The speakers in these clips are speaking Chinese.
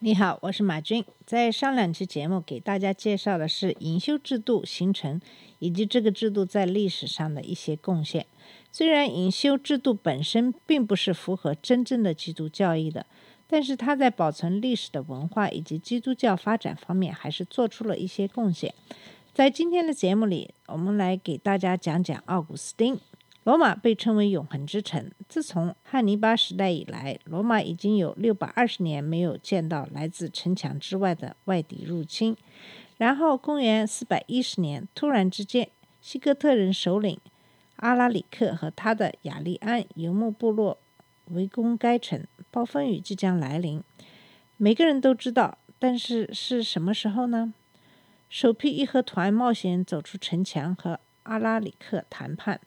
你好，我是马军。在上两期节目给大家介绍的是隐修制度形成以及这个制度在历史上的一些贡献。虽然隐修制度本身并不是符合真正的基督教义的，但是它在保存历史的文化以及基督教发展方面还是做出了一些贡献。在今天的节目里，我们来给大家讲讲奥古斯丁。罗马被称为永恒之城。自从汉尼拔时代以来，罗马已经有六百二十年没有见到来自城墙之外的外敌入侵。然后，公元四百一十年，突然之间，西哥特人首领阿拉里克和他的雅利安游牧部落围攻该城，暴风雨即将来临。每个人都知道，但是是什么时候呢？首批义和团冒险走出城墙，和阿拉里克谈判。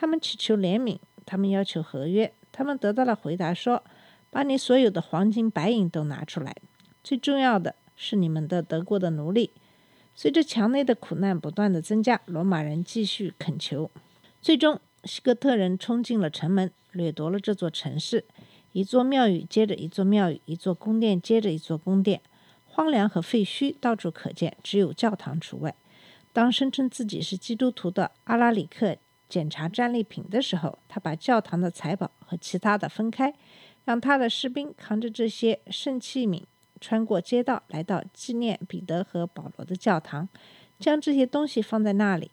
他们祈求怜悯，他们要求合约，他们得到了回答说：“把你所有的黄金白银都拿出来，最重要的是你们的德国的奴隶。”随着墙内的苦难不断的增加，罗马人继续恳求，最终西哥特人冲进了城门，掠夺了这座城市。一座庙宇接着一座庙宇，一座宫殿接着一座宫殿，荒凉和废墟到处可见，只有教堂除外。当声称自己是基督徒的阿拉里克检查战利品的时候，他把教堂的财宝和其他的分开，让他的士兵扛着这些圣器皿穿过街道，来到纪念彼得和保罗的教堂，将这些东西放在那里。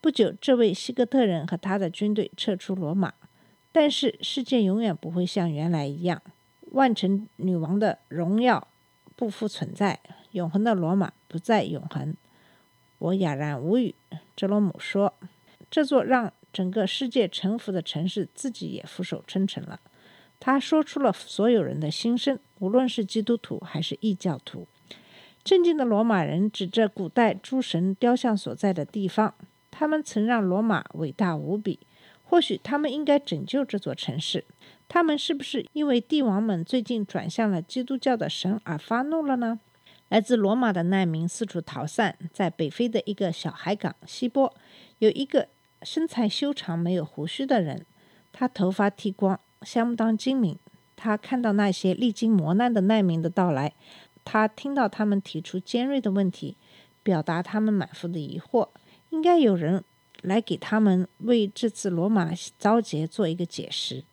不久，这位西哥特人和他的军队撤出罗马，但是世界永远不会像原来一样，万城女王的荣耀不复存在，永恒的罗马不再永恒。我哑然无语。哲罗姆说。这座让整个世界臣服的城市自己也俯首称臣了。他说出了所有人的心声，无论是基督徒还是异教徒。镇静的罗马人指着古代诸神雕像所在的地方，他们曾让罗马伟大无比。或许他们应该拯救这座城市。他们是不是因为帝王们最近转向了基督教的神而发怒了呢？来自罗马的难民四处逃散，在北非的一个小海港西波，有一个。身材修长、没有胡须的人，他头发剃光，相当精明。他看到那些历经磨难的难民的到来，他听到他们提出尖锐的问题，表达他们满腹的疑惑。应该有人来给他们为这次罗马遭劫做一个解释。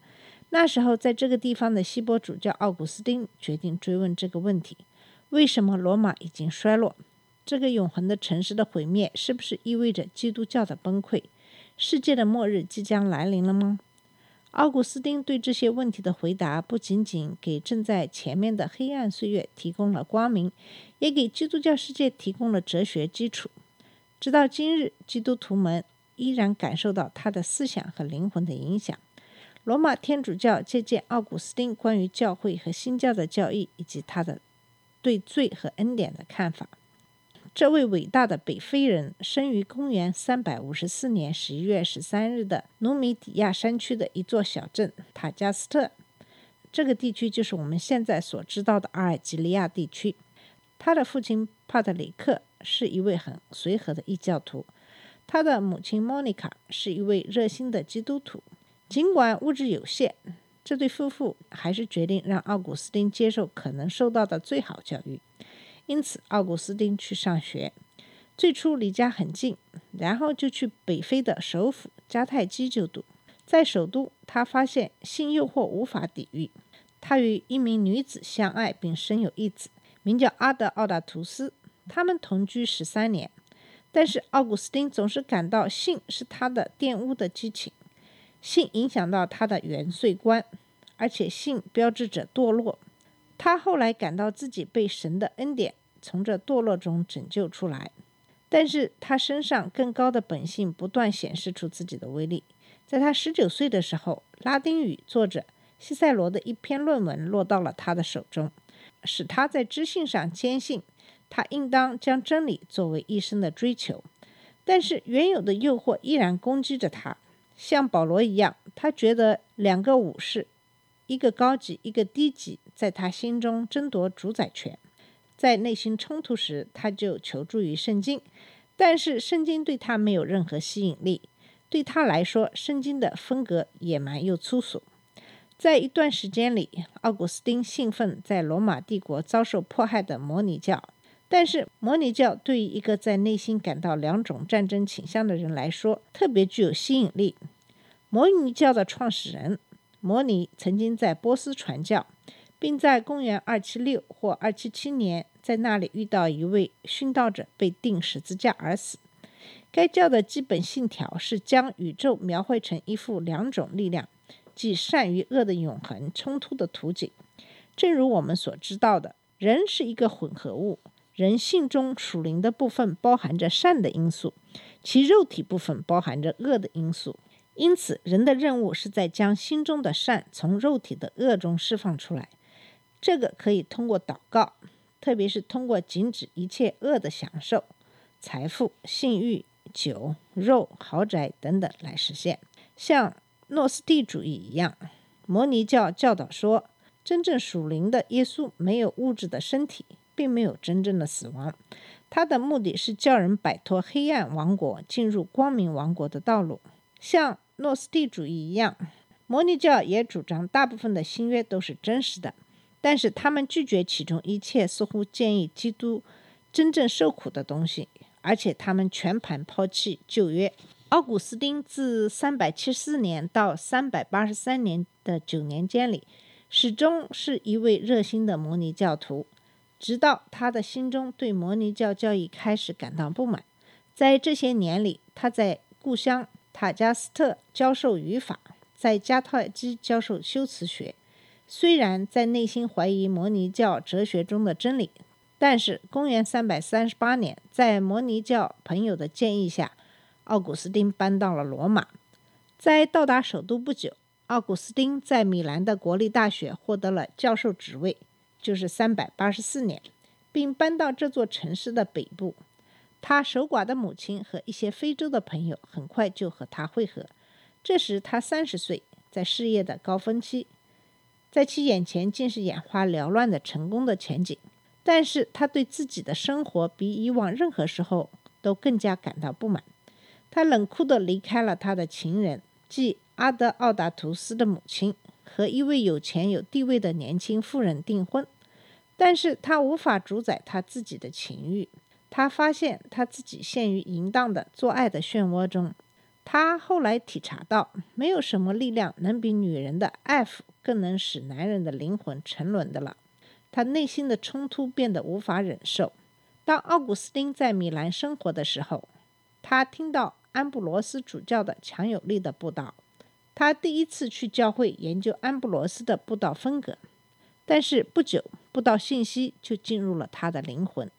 那时候，在这个地方的希波主教奥古斯丁决定追问这个问题：为什么罗马已经衰落？这个永恒的城市的毁灭，是不是意味着基督教的崩溃？世界的末日即将来临了吗？奥古斯丁对这些问题的回答，不仅仅给正在前面的黑暗岁月提供了光明，也给基督教世界提供了哲学基础。直到今日，基督徒们依然感受到他的思想和灵魂的影响。罗马天主教借鉴奥古斯丁关于教会和新教的教义，以及他的对罪和恩典的看法。这位伟大的北非人生于公元三百五十四年十一月十三日的努米底亚山区的一座小镇塔加斯特。这个地区就是我们现在所知道的阿尔及利亚地区。他的父亲帕特里克是一位很随和的异教徒，他的母亲莫妮卡是一位热心的基督徒。尽管物质有限，这对夫妇还是决定让奥古斯丁接受可能受到的最好教育。因此，奥古斯丁去上学，最初离家很近，然后就去北非的首府迦太基就读。在首都，他发现性诱惑无法抵御。他与一名女子相爱，并生有一子，名叫阿德奥达图斯。他们同居十三年，但是奥古斯丁总是感到性是他的玷污的激情，性影响到他的元帅观，而且性标志着堕落。他后来感到自己被神的恩典从这堕落中拯救出来，但是他身上更高的本性不断显示出自己的威力。在他十九岁的时候，拉丁语作者西塞罗的一篇论文落到了他的手中，使他在知性上坚信他应当将真理作为一生的追求。但是原有的诱惑依然攻击着他，像保罗一样，他觉得两个武士，一个高级，一个低级，在他心中争夺主宰权。在内心冲突时，他就求助于圣经，但是圣经对他没有任何吸引力。对他来说，圣经的风格野蛮又粗俗。在一段时间里，奥古斯丁兴奋在罗马帝国遭受迫害的摩尼教。但是，摩尼教对于一个在内心感到两种战争倾向的人来说，特别具有吸引力。摩尼教的创始人摩尼曾经在波斯传教，并在公元276或277年在那里遇到一位殉道者，被钉十字架而死。该教的基本信条是将宇宙描绘成一幅两种力量，即善与恶的永恒冲突的图景。正如我们所知道的，人是一个混合物。人性中属灵的部分包含着善的因素，其肉体部分包含着恶的因素。因此，人的任务是在将心中的善从肉体的恶中释放出来。这个可以通过祷告，特别是通过禁止一切恶的享受、财富、性欲、酒、肉、豪宅等等来实现。像诺斯蒂主义一样，摩尼教教导说，真正属灵的耶稣没有物质的身体。并没有真正的死亡，他的目的是叫人摆脱黑暗王国，进入光明王国的道路。像诺斯蒂主义一样，摩尼教也主张大部分的新约都是真实的，但是他们拒绝其中一切似乎建议基督真正受苦的东西，而且他们全盘抛弃旧约。奥古斯丁自374年到三百八十三年的九年间里，始终是一位热心的摩尼教徒。直到他的心中对摩尼教教义开始感到不满，在这些年里，他在故乡塔加斯特教授语法，在加泰基教授修辞学。虽然在内心怀疑摩尼教哲学中的真理，但是公元338年，在摩尼教朋友的建议下，奥古斯丁搬到了罗马。在到达首都不久，奥古斯丁在米兰的国立大学获得了教授职位。就是三百八十四年，并搬到这座城市的北部。他守寡的母亲和一些非洲的朋友很快就和他会合。这时他三十岁，在事业的高峰期，在其眼前竟是眼花缭乱的成功的前景。但是他对自己的生活比以往任何时候都更加感到不满。他冷酷地离开了他的情人，即阿德奥达图斯的母亲，和一位有钱有地位的年轻妇人订婚。但是他无法主宰他自己的情欲。他发现他自己陷于淫荡的做爱的漩涡中。他后来体察到，没有什么力量能比女人的爱抚更能使男人的灵魂沉沦的了。他内心的冲突变得无法忍受。当奥古斯丁在米兰生活的时候，他听到安布罗斯主教的强有力的布道。他第一次去教会研究安布罗斯的布道风格。但是不久。布道信息就进入了他的灵魂，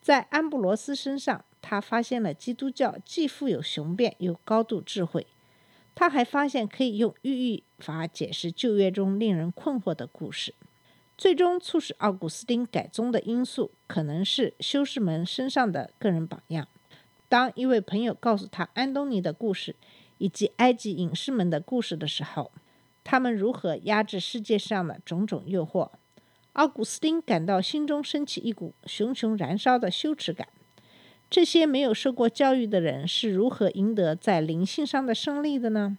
在安布罗斯身上，他发现了基督教既富有雄辩又高度智慧。他还发现可以用寓意法解释旧约中令人困惑的故事。最终促使奥古斯丁改宗的因素，可能是修士们身上的个人榜样。当一位朋友告诉他安东尼的故事以及埃及隐士们的故事的时候，他们如何压制世界上的种种诱惑。奥古斯丁感到心中升起一股熊熊燃烧的羞耻感。这些没有受过教育的人是如何赢得在灵性上的胜利的呢？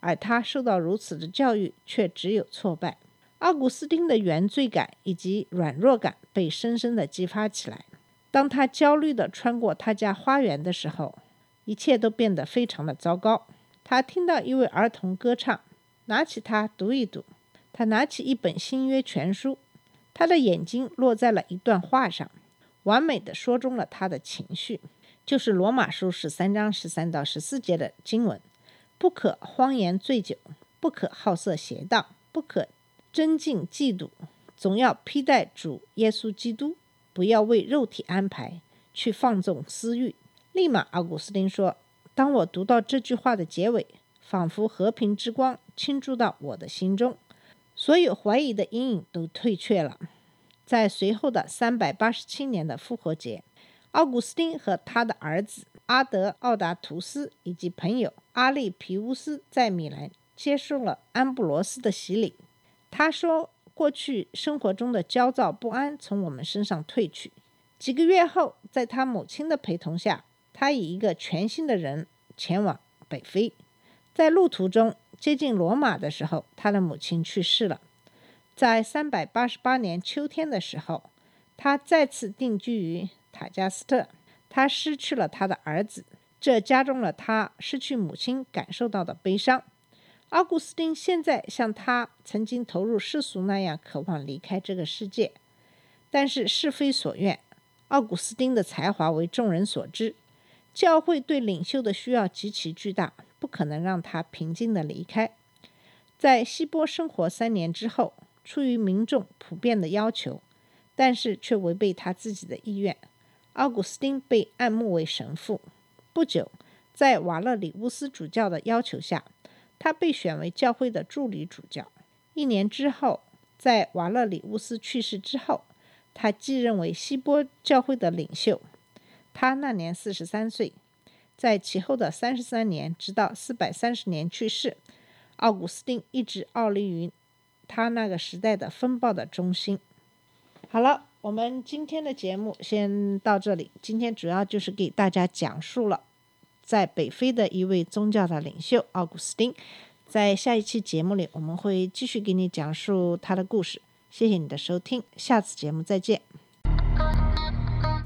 而他受到如此的教育，却只有挫败。奥古斯丁的原罪感以及软弱感被深深地激发起来。当他焦虑地穿过他家花园的时候，一切都变得非常的糟糕。他听到一位儿童歌唱，拿起它读一读。他拿起一本新约全书。他的眼睛落在了一段话上，完美的说中了他的情绪，就是罗马书十三章十三到十四节的经文：不可荒言醉酒，不可好色邪荡，不可争竞嫉妒，总要披戴主耶稣基督，不要为肉体安排去放纵私欲。立马，奥古斯丁说：“当我读到这句话的结尾，仿佛和平之光倾注到我的心中。”所有怀疑的阴影都退却了。在随后的三百八十七年的复活节，奥古斯丁和他的儿子阿德奥达图斯以及朋友阿利皮乌斯在米兰接受了安布罗斯的洗礼。他说：“过去生活中的焦躁不安从我们身上褪去。”几个月后，在他母亲的陪同下，他以一个全新的人前往北非。在路途中接近罗马的时候，他的母亲去世了。在三百八十八年秋天的时候，他再次定居于塔加斯特。他失去了他的儿子，这加重了他失去母亲感受到的悲伤。奥古斯丁现在像他曾经投入世俗那样渴望离开这个世界，但是是非所愿。奥古斯丁的才华为众人所知，教会对领袖的需要极其巨大，不可能让他平静地离开。在希波生活三年之后，出于民众普遍的要求，但是却违背他自己的意愿。奥古斯丁被按牧为神父。不久，在瓦勒里乌斯主教的要求下，他被选为教会的助理主教。一年之后，在瓦勒里乌斯去世之后，他继任为希波教会的领袖。他那年四十三岁。在其后的三十三年，直到四百三十年去世，奥古斯丁一直傲立于他那个时代的风暴的中心。好了。我们今天的节目先到这里。今天主要就是给大家讲述了在北非的一位宗教的领袖奥古斯丁。在下一期节目里，我们会继续给你讲述他的故事。谢谢你的收听，下次节目再见。